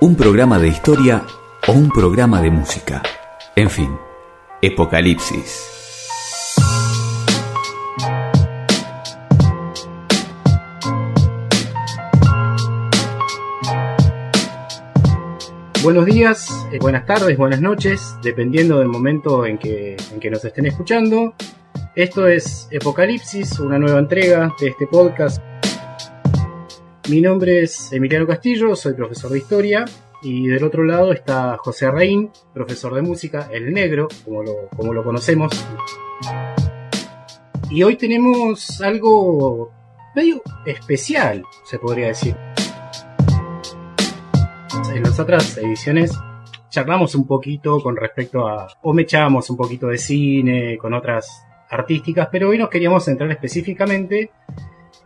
un programa de historia o un programa de música. En fin, Apocalipsis. Buenos días, eh, buenas tardes, buenas noches, dependiendo del momento en que, en que nos estén escuchando. Esto es Apocalipsis, una nueva entrega de este podcast. Mi nombre es Emiliano Castillo, soy profesor de historia y del otro lado está José Reín, profesor de música, el negro, como lo, como lo conocemos. Y hoy tenemos algo medio especial, se podría decir en las otras ediciones charlamos un poquito con respecto a, o me echábamos un poquito de cine, con otras artísticas, pero hoy nos queríamos centrar específicamente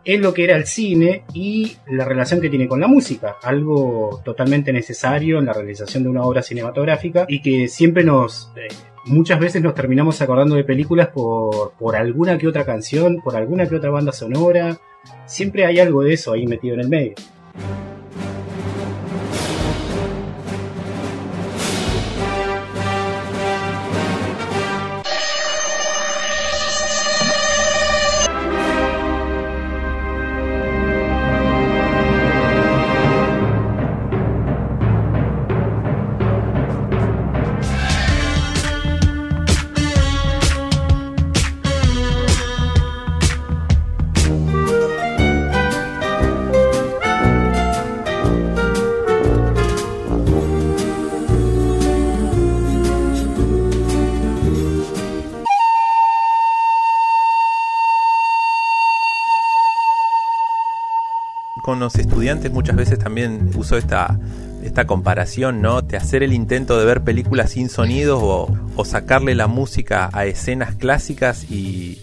en lo que era el cine y la relación que tiene con la música, algo totalmente necesario en la realización de una obra cinematográfica y que siempre nos, eh, muchas veces nos terminamos acordando de películas por, por alguna que otra canción, por alguna que otra banda sonora, siempre hay algo de eso ahí metido en el medio. Con los estudiantes muchas veces también uso esta, esta comparación, ¿no? De hacer el intento de ver películas sin sonidos o, sacarle la música a escenas clásicas y,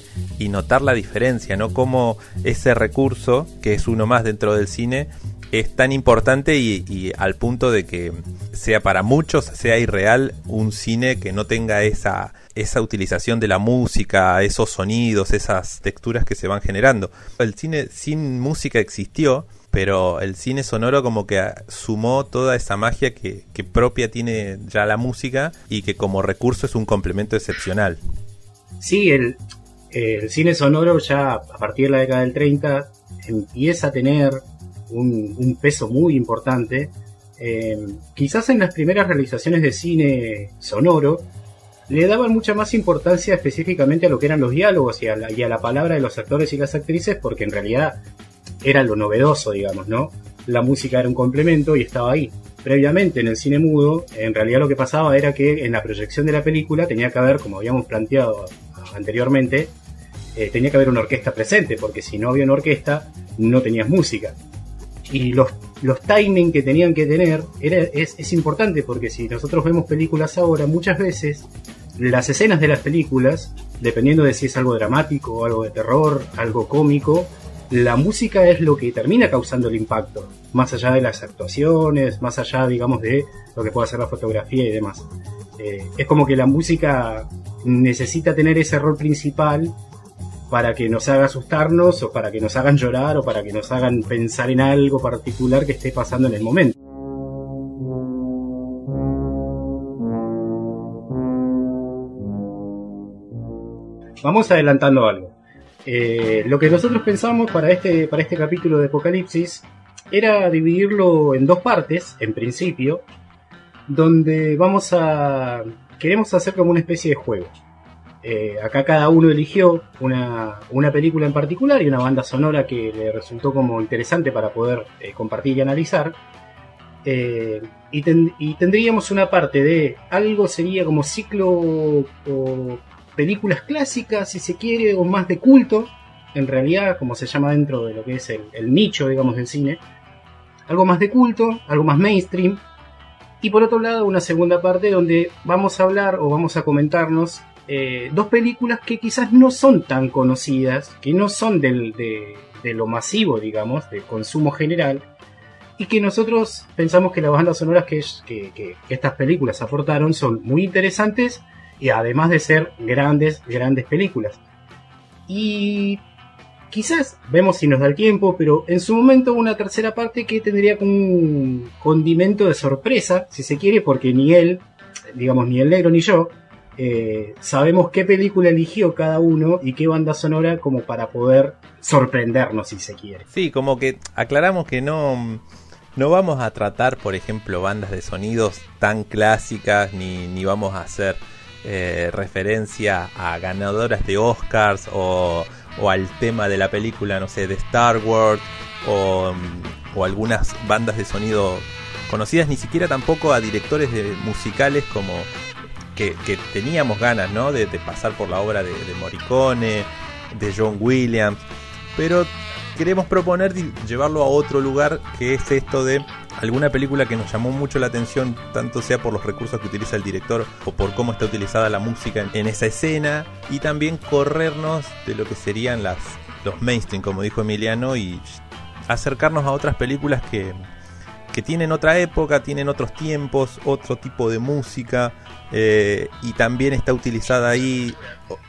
notar la diferencia, ¿no? Cómo ese recurso, que es uno más dentro del cine, es tan importante y, y, al punto de que sea para muchos, sea irreal un cine que no tenga esa, esa utilización de la música, esos sonidos, esas texturas que se van generando. El cine sin música existió, pero el cine sonoro como que sumó toda esa magia que, propia tiene ya la música y que como recurso es un complemento excepcional. Sí, el, cine sonoro ya a partir de la década del 30 empieza a tener un, peso muy importante. Eh, quizás en las primeras realizaciones de cine sonoro le daban mucha más importancia específicamente a lo que eran los diálogos y a la, y a la palabra de los actores y las actrices porque en realidad era lo novedoso, digamos, ¿no? La música era un complemento y estaba ahí. Previamente en el cine mudo, en realidad lo que pasaba era que en la proyección de la película tenía que haber, como habíamos planteado anteriormente, eh, tenía que haber una orquesta presente, porque si no había una orquesta, no tenías música. Y los, los timing que tenían que tener era, es, es importante, porque si nosotros vemos películas ahora, muchas veces las escenas de las películas, dependiendo de si es algo dramático, algo de terror, algo cómico, la música es lo que termina causando el impacto, más allá de las actuaciones, más allá, digamos, de lo que puede hacer la fotografía y demás. Eh, es como que la música necesita tener ese rol principal para que nos haga asustarnos o para que nos hagan llorar o para que nos hagan pensar en algo particular que esté pasando en el momento. Vamos adelantando algo. Eh, lo que nosotros pensamos para este, para este capítulo de Apocalipsis era dividirlo en dos partes, en principio, donde vamos a... queremos hacer como una especie de juego. Eh, acá cada uno eligió una, película en particular y una banda sonora que le resultó como interesante para poder eh, compartir y analizar. y, y, tendríamos una parte de algo sería como ciclo o películas clásicas, si se quiere, o más de culto, en realidad, como se llama dentro de lo que es el, nicho, digamos, del cine. Algo más de culto, algo más mainstream. Y por otro lado, una segunda parte donde vamos a hablar o vamos a comentarnos eh, dos películas que quizás no son tan conocidas, que no son del, de, lo masivo, digamos, del consumo general, y que nosotros pensamos que las bandas sonoras que, estas películas aportaron son muy interesantes y además de ser grandes, grandes películas. Y quizás vemos si nos da el tiempo, pero en su momento una tercera parte que tendría como un condimento de sorpresa, si se quiere, porque ni él, digamos, ni el negro ni yo, eh, sabemos qué película eligió cada uno y qué banda sonora como para poder sorprendernos si se quiere. Sí, como que aclaramos que no, no vamos a tratar, por ejemplo, bandas de sonidos tan clásicas, ni, ni vamos a hacer eh, referencia a ganadoras de Oscars o, o, al tema de la película, no sé, de Star Wars o, o algunas bandas de sonido conocidas, ni siquiera tampoco a directores de musicales como que, teníamos ganas, ¿no? De, de, pasar por la obra de, de Morricone, de John Williams, pero queremos proponer llevarlo a otro lugar que es esto de alguna película que nos llamó mucho la atención, tanto sea por los recursos que utiliza el director o por cómo está utilizada la música en, esa escena, y también corrernos de lo que serían las, los mainstream, como dijo Emiliano, y acercarnos a otras películas que, que tienen otra época, tienen otros tiempos, otro tipo de música, eh, y también está utilizada ahí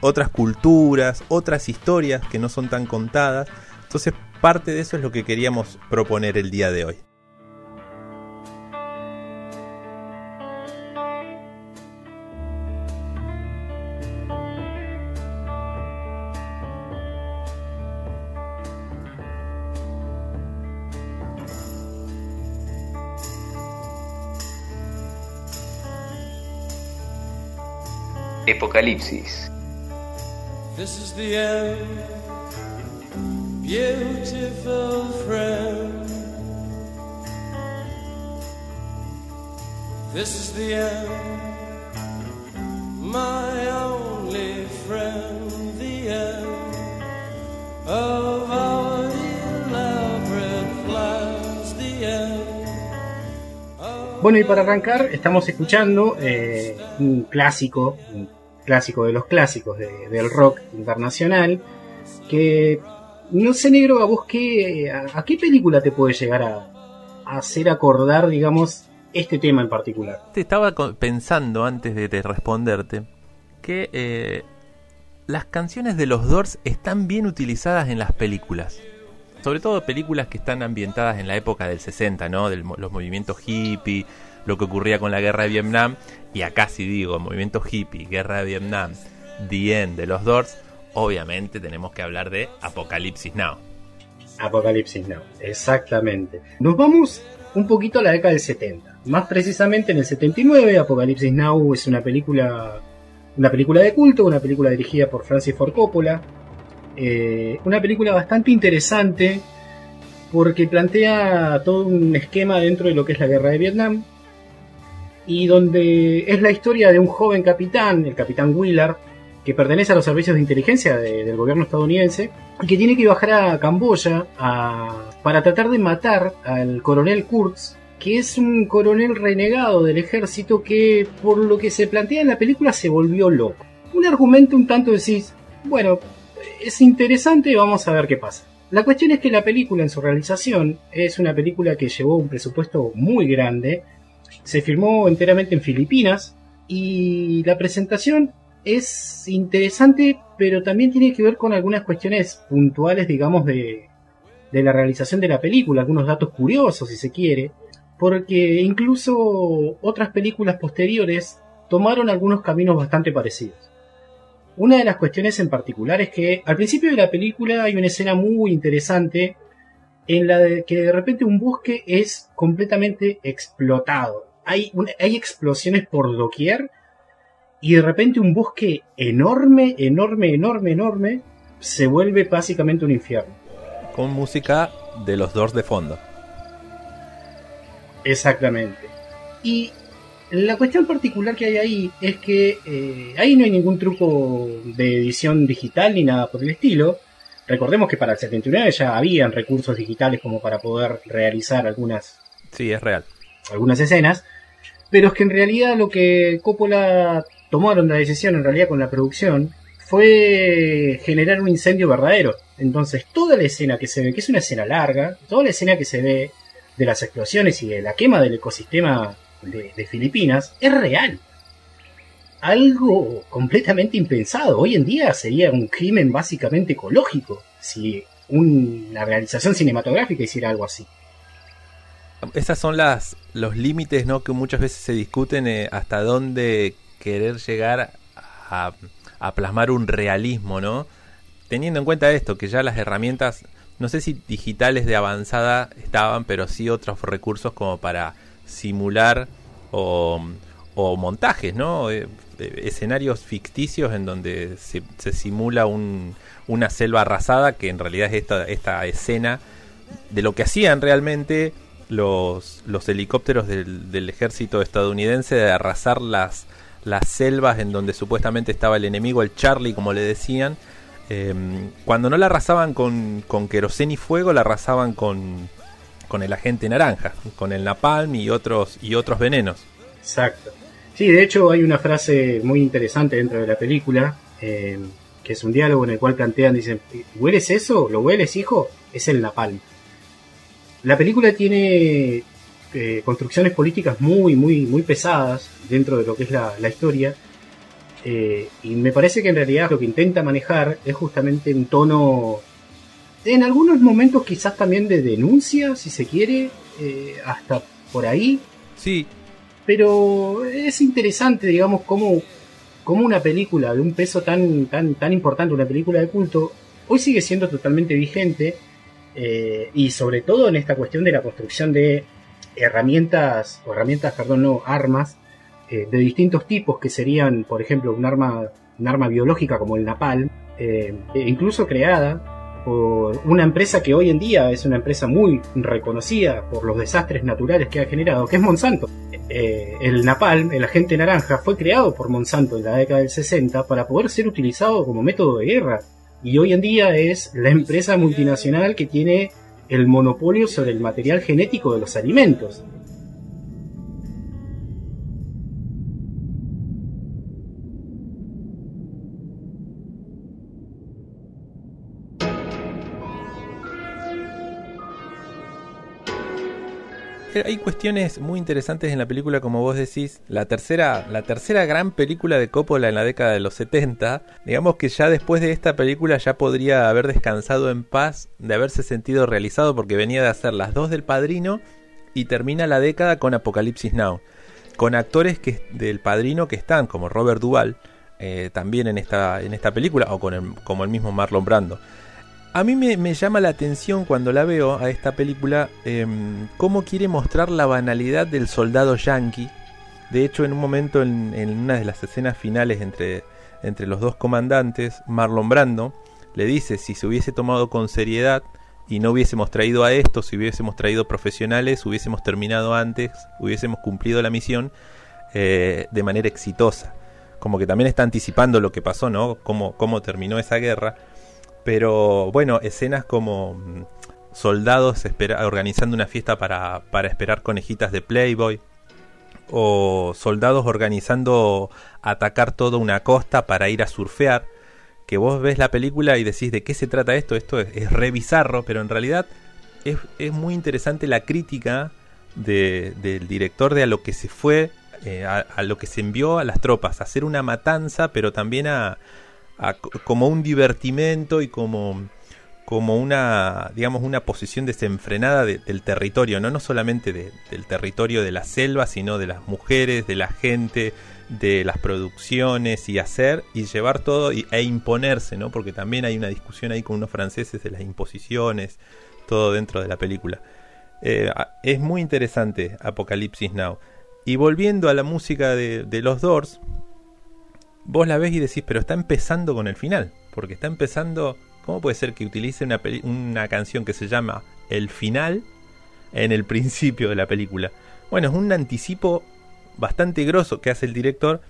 otras culturas, otras historias que no son tan contadas. Entonces, parte de eso es lo que queríamos proponer el día de hoy. Apocalipsis. This is the end, beautiful friend. This is the end, my only friend, the end of our elaborate plans, the end. Bueno, y para arrancar, estamos escuchando eh, un clásico, un clásico de los clásicos de, del rock internacional, que no sé, negro, a vos qué, a, qué película te puede llegar a, a, hacer acordar, digamos, este tema en particular. Te estaba pensando antes de, de responderte que eh, las canciones de los Doors están bien utilizadas en las películas. Sobre todo películas que están ambientadas en la época del 60, ¿no? De los movimientos hippie, lo que ocurría con la guerra de Vietnam. Y acá si digo movimiento hippie, guerra de Vietnam, The End de los Doors, obviamente tenemos que hablar de Apocalipsis Now. Apocalipsis Now, exactamente. Nos vamos un poquito a la década del 70. Más precisamente en el 79, Apocalipsis Now es una película, una película de culto, una película dirigida por Francis Ford Coppola. Eh, una película bastante interesante porque plantea todo un esquema dentro de lo que es la guerra de Vietnam y donde es la historia de un joven capitán, el capitán Willard, que pertenece a los servicios de inteligencia de, del gobierno estadounidense y que tiene que bajar a Camboya para tratar de matar al coronel Kurtz, que es un coronel renegado del ejército que, por lo que se plantea en la película, se volvió loco. Un argumento un tanto decís, bueno, es interesante, vamos a ver qué pasa. La cuestión es que la película en su realización es una película que llevó un presupuesto muy grande, se filmó enteramente en Filipinas y la presentación es interesante, pero también tiene que ver con algunas cuestiones puntuales, digamos, de, de la realización de la película, algunos datos curiosos, si se quiere, porque incluso otras películas posteriores tomaron algunos caminos bastante parecidos. Una de las cuestiones en particular es que al principio de la película hay una escena muy interesante en la de que de repente un bosque es completamente explotado. Hay, hay explosiones por doquier y de repente un bosque enorme, enorme, enorme, enorme se vuelve básicamente un infierno. Con música de los Doors de fondo. Exactamente. Y la cuestión particular que hay ahí es que eh, ahí no hay ningún truco de edición digital ni nada por el estilo. Recordemos que para el 79 ya habían recursos digitales como para poder realizar algunas. Sí, es real. Algunas escenas. Pero es que en realidad lo que Coppola tomaron la decisión en realidad con la producción fue generar un incendio verdadero. Entonces toda la escena que se ve, que es una escena larga, toda la escena que se ve de las explosiones y de la quema del ecosistema de, de, Filipinas es real. Algo completamente impensado. Hoy en día sería un crimen básicamente ecológico. si una realización cinematográfica hiciera algo así. Esas son las los límites ¿no? que muchas veces se discuten eh, hasta dónde querer llegar a, plasmar un realismo, ¿no? Teniendo en cuenta esto, que ya las herramientas, no sé si digitales de avanzada estaban, pero sí otros recursos como para simular o, o montajes, ¿no? Eh, eh, escenarios ficticios en donde se, se simula un, una selva arrasada, que en realidad es esta, esta escena de lo que hacían realmente los, los helicópteros del, ejército estadounidense de arrasar las, las selvas en donde supuestamente estaba el enemigo, el Charlie, como le decían. Eh, cuando no la arrasaban con, con queroseno y fuego, la arrasaban con, con el agente naranja, con el napalm y otros, y otros venenos. Exacto. Sí, de hecho hay una frase muy interesante dentro de la película, eh, que es un diálogo en el cual plantean, dicen, ¿hueles eso? ¿Lo hueles, hijo? Es el napalm. La película tiene eh, construcciones políticas muy, muy, muy pesadas dentro de lo que es la, la historia. Eh, y me parece que en realidad lo que intenta manejar es justamente un tono, en algunos momentos quizás también de denuncia, si se quiere, eh, hasta por ahí. Sí, Pero es interesante, digamos, cómo, cómo una película de un peso tan, tan, tan importante, una película de culto, hoy sigue siendo totalmente vigente. Eh, y sobre todo en esta cuestión de la construcción de herramientas, o herramientas, perdón, no, armas eh, de distintos tipos que serían, por ejemplo, un arma, un arma biológica como el napalm, eh, e incluso creada por una empresa que hoy en día es una empresa muy reconocida por los desastres naturales que ha generado, que es Monsanto. Eh, el napalm, el agente naranja, fue creado por Monsanto en la década del 60 para poder ser utilizado como método de guerra. Y hoy en día es la empresa multinacional que tiene el monopolio sobre el material genético de los alimentos. Hay cuestiones muy interesantes en la película, como vos decís. La tercera, la tercera gran película de Coppola en la década de los 70. Digamos que ya después de esta película ya podría haber descansado en paz de haberse sentido realizado porque venía de hacer las dos del Padrino y termina la década con Apocalipsis Now. Con actores que, del Padrino que están, como Robert Duvall, eh, también en esta, en esta película, o con el- como el mismo Marlon Brando. A mí me, llama la atención cuando la veo a esta película em, cómo quiere mostrar la banalidad del soldado yankee. De hecho, en un momento, en, una de las escenas finales entre, entre los dos comandantes, Marlon Brando le dice si se hubiese tomado con seriedad y no hubiésemos traído a esto, si hubiésemos traído profesionales, hubiésemos terminado antes, hubiésemos cumplido la misión eh, de manera exitosa. Como que también está anticipando lo que pasó, ¿no? Cómo, cómo terminó esa guerra. Pero bueno, escenas como mm, soldados organizando una fiesta para, para esperar conejitas de Playboy. O soldados organizando atacar toda una costa para ir a surfear. Que vos ves la película y decís de qué se trata esto. Esto es, es re bizarro, pero en realidad es, es muy interesante la crítica de- del director de a lo que se fue, eh, a, a lo que se envió a las tropas, a hacer una matanza, pero también a, como un divertimento y como como una digamos una posición desenfrenada de- del territorio no no solamente de- del territorio de la selva sino de las mujeres de la gente de las producciones y hacer y llevar todo y- e imponerse no porque también hay una discusión ahí con unos franceses de las imposiciones todo dentro de la película. Eh, es muy interesante Apocalipsis Now. Y volviendo a la música de los Doors vos la ves y decís, pero está empezando con el final. Porque está empezando. ¿Cómo puede ser que utilice una, una canción que se llama El final en el principio de la película? Bueno, es un anticipo bastante grosso que hace el director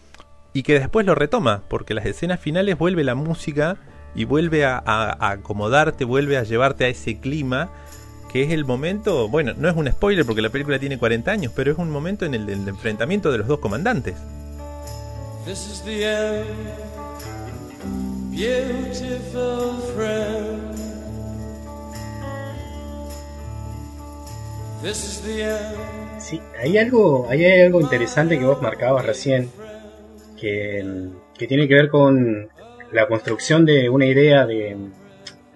y que después lo retoma, porque las escenas finales vuelve la música y vuelve a, acomodarte, vuelve a llevarte a ese clima que es el momento, bueno, no es un spoiler porque la película tiene 40 años, pero es un momento en el, enfrentamiento de los dos comandantes. This is the end, beautiful friend. This is the end. Sí, hay algo, hay algo interesante que vos marcabas recién, que, que tiene que ver con la construcción de una idea de,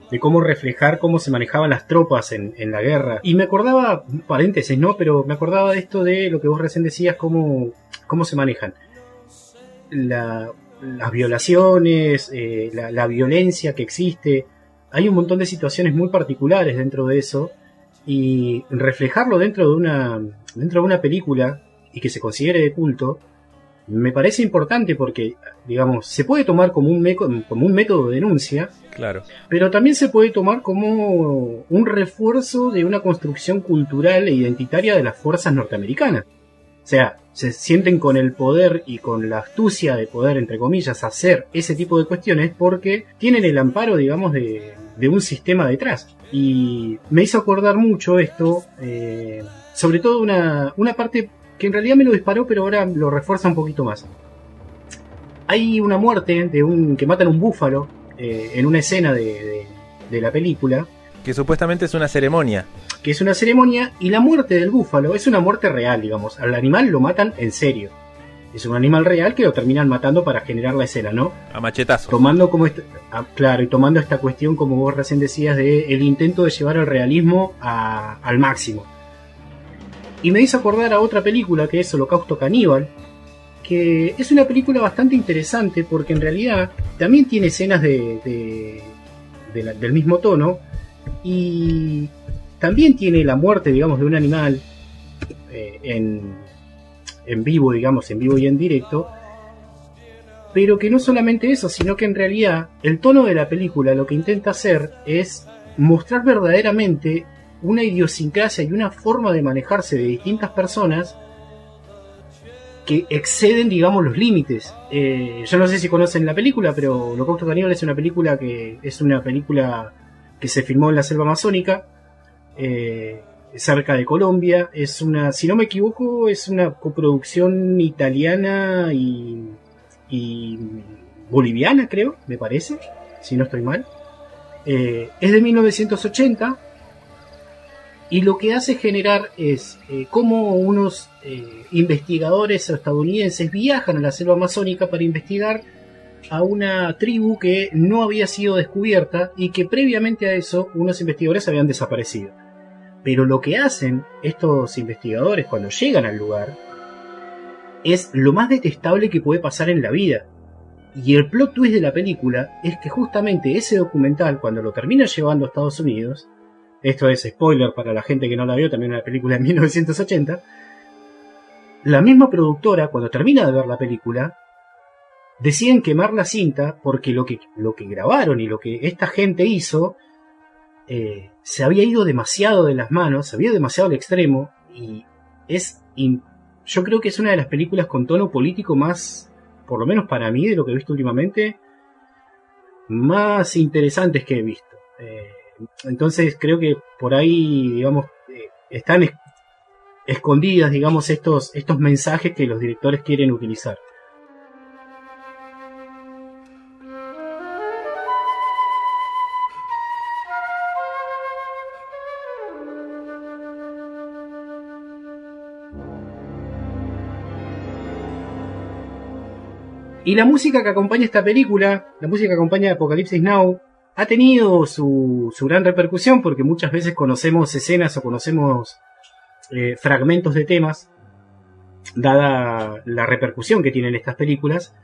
de cómo reflejar cómo se manejaban las tropas en, en, la guerra. Y me acordaba, paréntesis, ¿no? Pero me acordaba de esto de lo que vos recién decías, cómo, cómo se manejan. La, las violaciones, eh, la, la, violencia que existe. Hay un montón de situaciones muy particulares dentro de eso. Y reflejarlo dentro de una, dentro de una película y que se considere de culto, me parece importante porque, digamos, se puede tomar como un, como un método de denuncia, claro. pero también se puede tomar como un refuerzo de una construcción cultural e identitaria de las fuerzas norteamericanas. O sea, se sienten con el poder y con la astucia de poder, entre comillas, hacer ese tipo de cuestiones porque tienen el amparo, digamos, de, de un sistema detrás. Y me hizo acordar mucho esto, eh, sobre todo una, una parte que en realidad me lo disparó, pero ahora lo refuerza un poquito más. Hay una muerte de un que matan un búfalo eh, en una escena de, la película. Que supuestamente es una ceremonia. Que es una ceremonia y la muerte del búfalo es una muerte real, digamos. Al animal lo matan en serio. Es un animal real que lo terminan matando para generar la escena, ¿no? A machetazos. Tomando como esta, ah, claro, y tomando esta cuestión, como vos recién decías, de el intento de llevar el realismo a, al máximo. Y me hizo acordar a otra película que es Holocausto Caníbal, que es una película bastante interesante porque en realidad también tiene escenas de, de, de la, del mismo tono y también tiene la muerte, digamos, de un animal eh, en, en vivo, digamos, en vivo y en directo, pero que no solamente eso, sino que en realidad el tono de la película lo que intenta hacer es mostrar verdaderamente una idiosincrasia y una forma de manejarse de distintas personas que exceden, digamos, los límites. Eh, yo no sé si conocen la película, pero Holocausto Caníbal es una película que es una película que se filmó en la selva amazónica, eh, cerca de Colombia. Es una, si no me equivoco, es una coproducción italiana y, boliviana, creo, me parece, si no estoy mal. Eh, es de 1980 y lo que hace generar es eh, cómo unos eh, investigadores estadounidenses viajan a la selva amazónica para investigar a una tribu que no había sido descubierta y que previamente a eso unos investigadores habían desaparecido. Pero lo que hacen estos investigadores cuando llegan al lugar es lo más detestable que puede pasar en la vida. Y el plot twist de la película es que justamente ese documental, cuando lo termina llevando a Estados Unidos, esto es spoiler para la gente que no la vio, también una película de 1980, la misma productora, cuando termina de ver la película, deciden quemar la cinta porque lo que, lo que grabaron y lo que esta gente hizo eh, se había ido demasiado de las manos, se había ido demasiado al extremo y es... Yo creo que es una de las películas con tono político más, por lo menos para mí, de lo que he visto últimamente, más interesantes que he visto. Eh, entonces creo que por ahí, digamos, eh, están es escondidas, digamos, estos, estos mensajes que los directores quieren utilizar. Y la música que acompaña esta película, la música que acompaña Apocalipsis Now, ha tenido su, gran repercusión porque muchas veces conocemos escenas o conocemos eh, fragmentos de temas, dada la repercusión que tienen estas películas.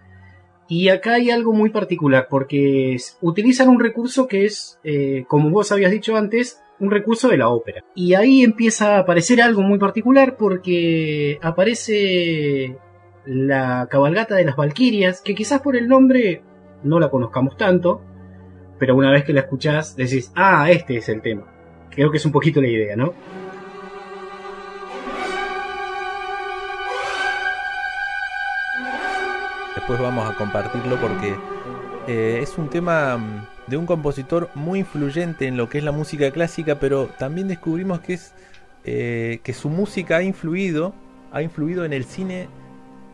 Y acá hay algo muy particular porque utilizan un recurso que es, eh, como vos habías dicho antes, un recurso de la ópera. Y ahí empieza a aparecer algo muy particular porque aparece la cabalgata de las Valquirias, que quizás por el nombre no la conozcamos tanto, pero una vez que la escuchás decís, ah, este es el tema. Creo que es un poquito la idea, ¿no? Después vamos a compartirlo porque eh, es un tema mm, de un compositor muy influyente en lo que es la música clásica, pero también descubrimos que es eh, que su música ha influido, ha influido en el cine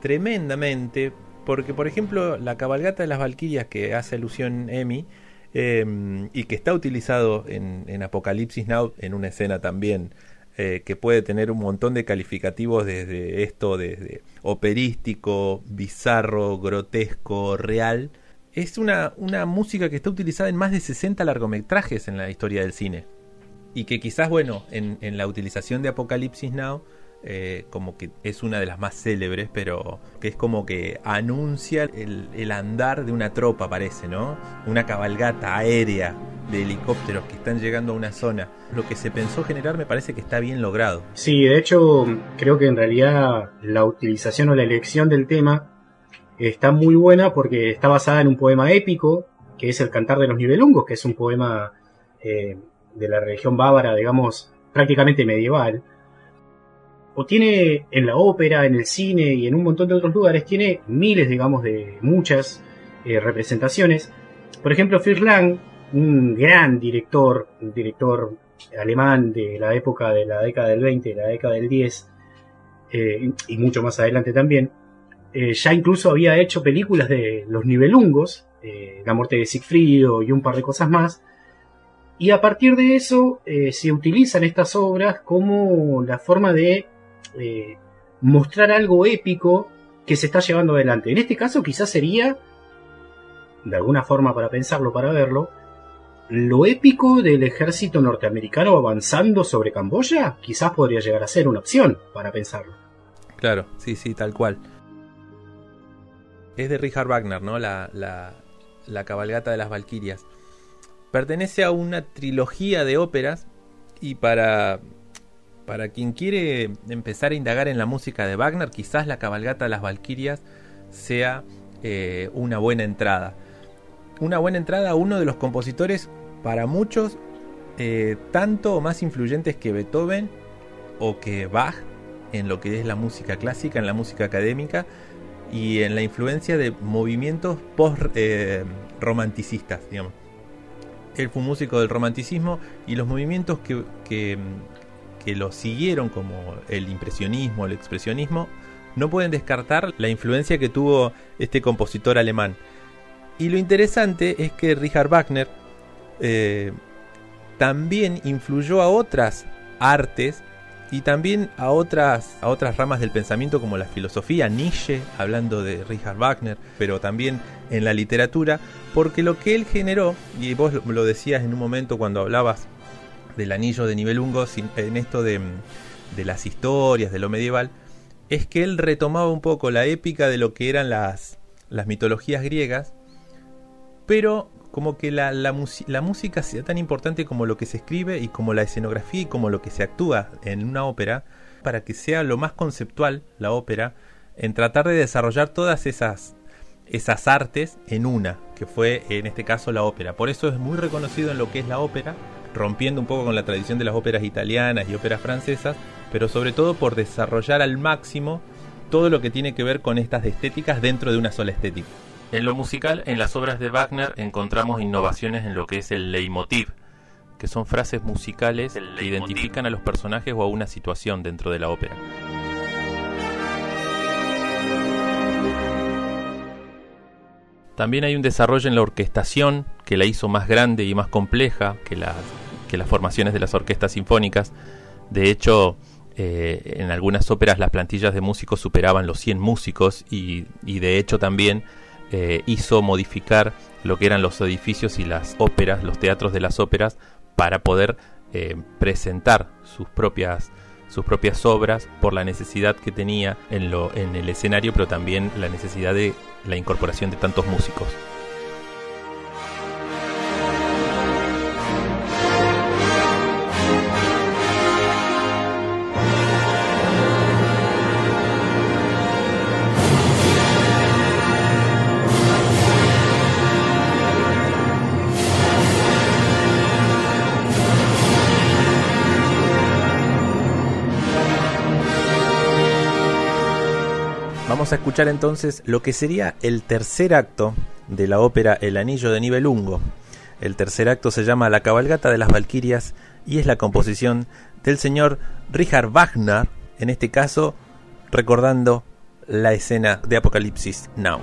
tremendamente, porque por ejemplo la cabalgata de las Valquirias que hace alusión Emi eh, y que está utilizado en, Apocalipsis Now en una escena también eh, que puede tener un montón de calificativos desde esto, desde operístico, bizarro, grotesco, real. es una, una música que está utilizada en más de 60 largometrajes en la historia del cine. Y que quizás, bueno, en, en la utilización de Apocalipsis Now, eh, como que es una de las más célebres, pero que es como que anuncia el, andar de una tropa, parece, ¿no? Una cabalgata aérea de helicópteros que están llegando a una zona. Lo que se pensó generar me parece que está bien logrado. Sí, de hecho, creo que en realidad la utilización o la elección del tema está muy buena porque está basada en un poema épico, que es el Cantar de los Nibelungos, que es un poema eh, de la religión bávara, digamos, prácticamente medieval. O tiene en la ópera, en el cine y en un montón de otros lugares, tiene miles, digamos, de muchas eh, representaciones. Por ejemplo, Fritz Lang, un gran director, un director alemán de la época de la década del 20, de la década del 10, eh, y mucho más adelante también, eh, ya incluso había hecho películas de los nivelungos, La muerte de Sigfrido y un par de cosas más. Y a partir de eso se utilizan estas obras como la forma de eh, mostrar algo épico que se está llevando adelante. En este caso quizás sería, de alguna forma para pensarlo, para verlo, lo épico del ejército norteamericano avanzando sobre Camboya, quizás podría llegar a ser una opción para pensarlo. Claro, sí, sí, tal cual. Es de Richard Wagner, ¿no? La, la, la cabalgata de las Valquirias. Pertenece a una trilogía de óperas y para, para quien quiere empezar a indagar en la música de Wagner, quizás la cabalgata de las Valquirias sea eh, una buena entrada. Una buena entrada a uno de los compositores, para muchos, eh, tanto o más influyentes que Beethoven o que Bach en lo que es la música clásica, en la música académica y en la influencia de movimientos post-romanticistas, digamos. Él fue un músico del romanticismo y los movimientos que, que lo siguieron, como el impresionismo, el expresionismo, no pueden descartar la influencia que tuvo este compositor alemán. Y lo interesante es que Richard Wagner eh, también influyó a otras artes y también a otras, a otras ramas del pensamiento como la filosofía, Nietzsche, hablando de Richard Wagner, pero también en la literatura, porque lo que él generó, y vos lo decías en un momento cuando hablabas del anillo de Nibelungo, en esto de, las historias, de lo medieval, es que él retomaba un poco la épica de lo que eran las, las mitologías griegas, pero como que la, la, la, música sea tan importante como lo que se escribe y como la escenografía y como lo que se actúa en una ópera, para que sea lo más conceptual la ópera, en tratar de desarrollar todas esas, esas artes en una, que fue en este caso la ópera. Por eso es muy reconocido en lo que es la ópera, rompiendo un poco con la tradición de las óperas italianas y óperas francesas, pero sobre todo por desarrollar al máximo todo lo que tiene que ver con estas estéticas dentro de una sola estética. En lo musical, en las obras de Wagner encontramos innovaciones en lo que es el leitmotiv, que son frases musicales que identifican a los personajes o a una situación dentro de la ópera. También hay un desarrollo en la orquestación que la hizo más grande y más compleja que las, que las formaciones de las orquestas sinfónicas. De hecho, eh, en algunas óperas las plantillas de músicos superaban los 100 músicos y, y de hecho también eh, hizo modificar lo que eran los edificios y las óperas, los teatros de las óperas, para poder eh, presentar sus propias, sus propias obras por la necesidad que tenía en, lo, en el escenario, pero también la necesidad de la incorporación de tantos músicos. Vamos a escuchar entonces lo que sería el tercer acto de la ópera El Anillo de Nibelungo. El tercer acto se llama La cabalgata de las Valquirias y es la composición del señor Richard Wagner, en este caso recordando la escena de Apocalipsis Now.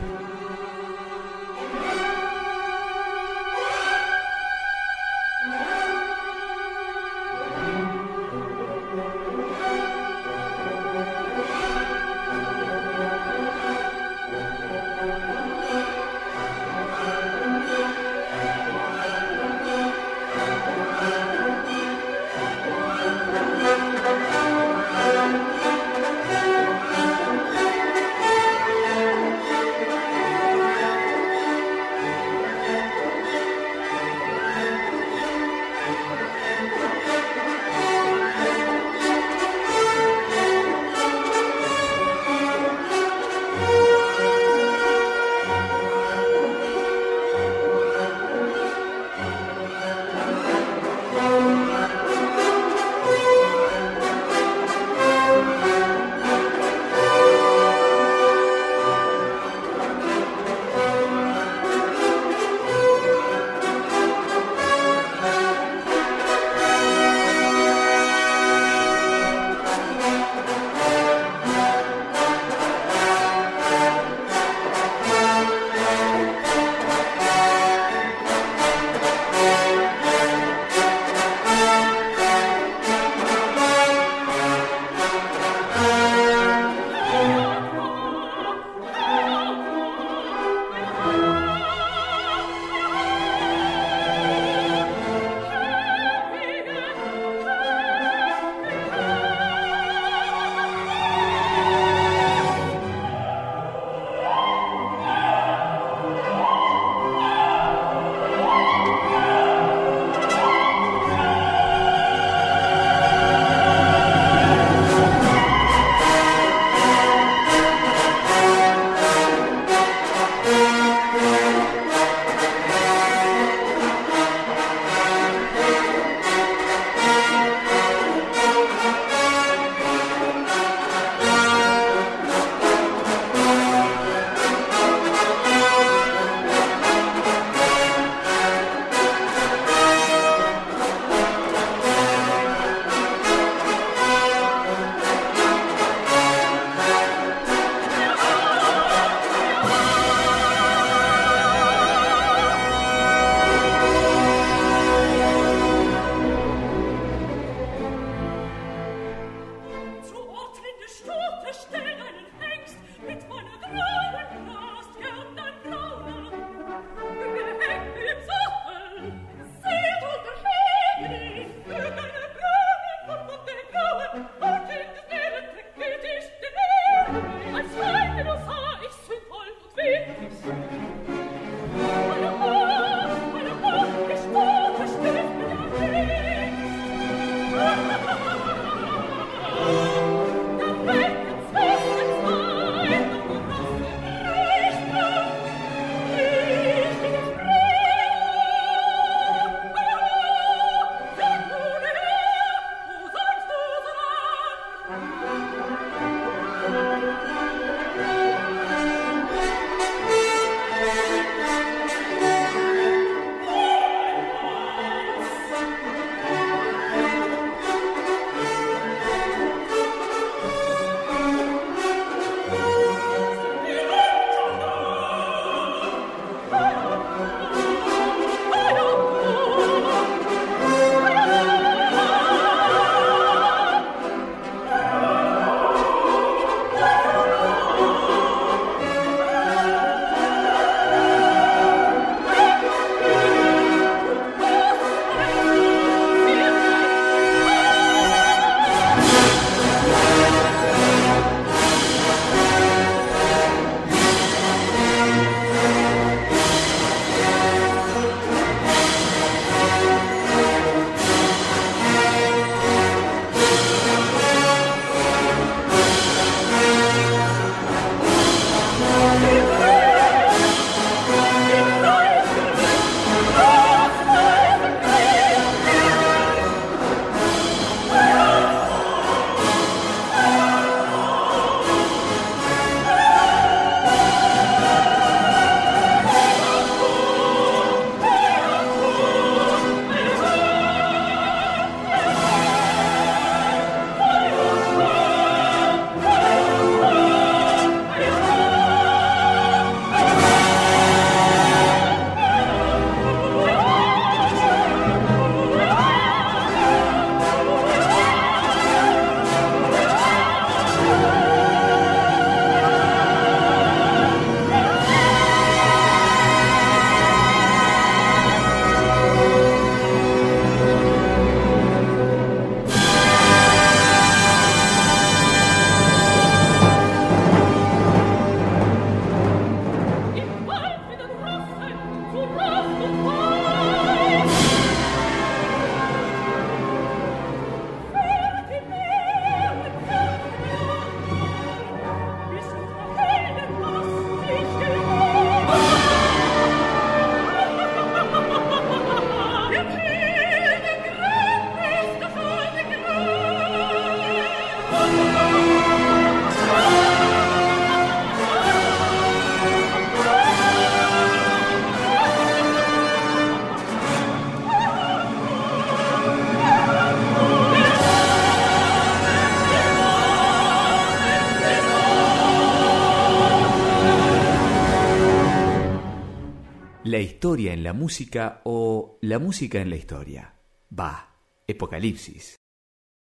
Historia en la música o la música en la historia. Va, Apocalipsis.